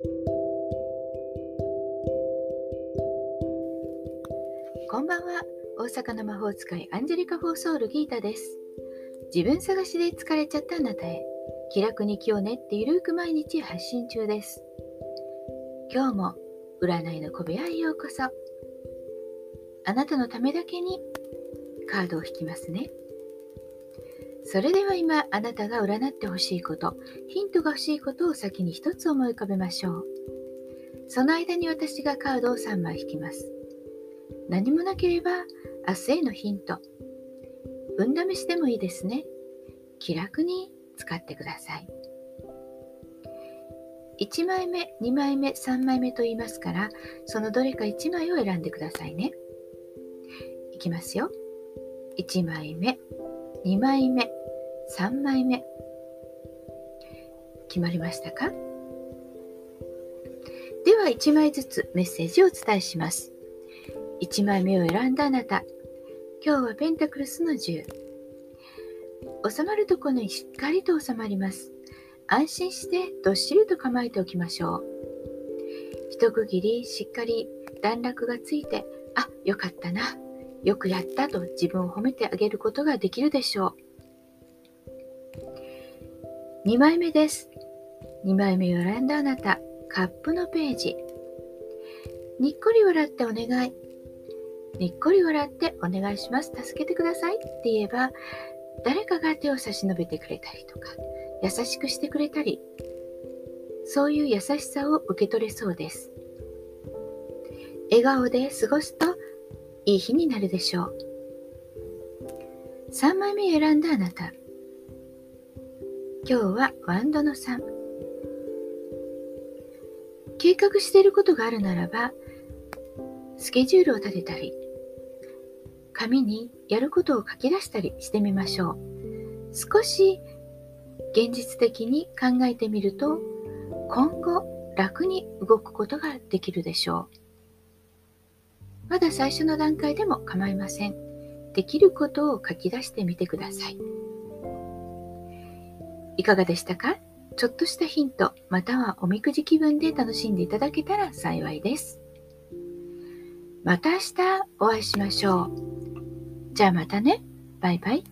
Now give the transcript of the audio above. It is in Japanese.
こんばんは。大阪の魔法使いアンジェリカ・フォーソウル・ギータです。自分探しで疲れちゃったあなたへ、気楽に気を練ってゆるく毎日発信中です。今日も占いの小部屋へようこそ。あなたのためだけにカードを引きますね。それでは今あなたが占ってほしいこと、ヒントが欲しいことを先に一つ思い浮かべましょう。その間に私がカードを3枚引きます。何もなければ明日へのヒント、運試しでもいいですね。気楽に使ってください。1枚目、2枚目、3枚目と言いますから、そのどれか1枚を選んでくださいね。いきますよ。1枚目、2枚目、3枚目。決まりましたか？では1枚ずつメッセージをお伝えします。1枚目を選んだあなた。今日はペンタクルスの10。収まるところにしっかりと収まります。安心してどっしりと構えておきましょう。一区切りしっかり段落がついて、あ、よかったな。よくやったと自分を褒めてあげることができるでしょう。2枚目です。2枚目を選んだあなた、カップのページ。にっこり笑ってお願い。にっこり笑ってお願いします。助けてくださいって言えば、誰かが手を差し伸べてくれたりとか、優しくしてくれたり、そういう優しさを受け取れそうです。笑顔で過ごすといい日になるでしょう。3枚目選んだあなた。今日はワンドの3。計画していることがあるならば、スケジュールを立てたり、紙にやることを書き出したりしてみましょう。少し現実的に考えてみると、今後楽に動くことができるでしょう。まだ最初の段階でも構いません。できることを書き出してみてください。いかがでしたか？ちょっとしたヒント、またはおみくじ気分で楽しんでいただけたら幸いです。また明日お会いしましょう。じゃあまたね。バイバイ。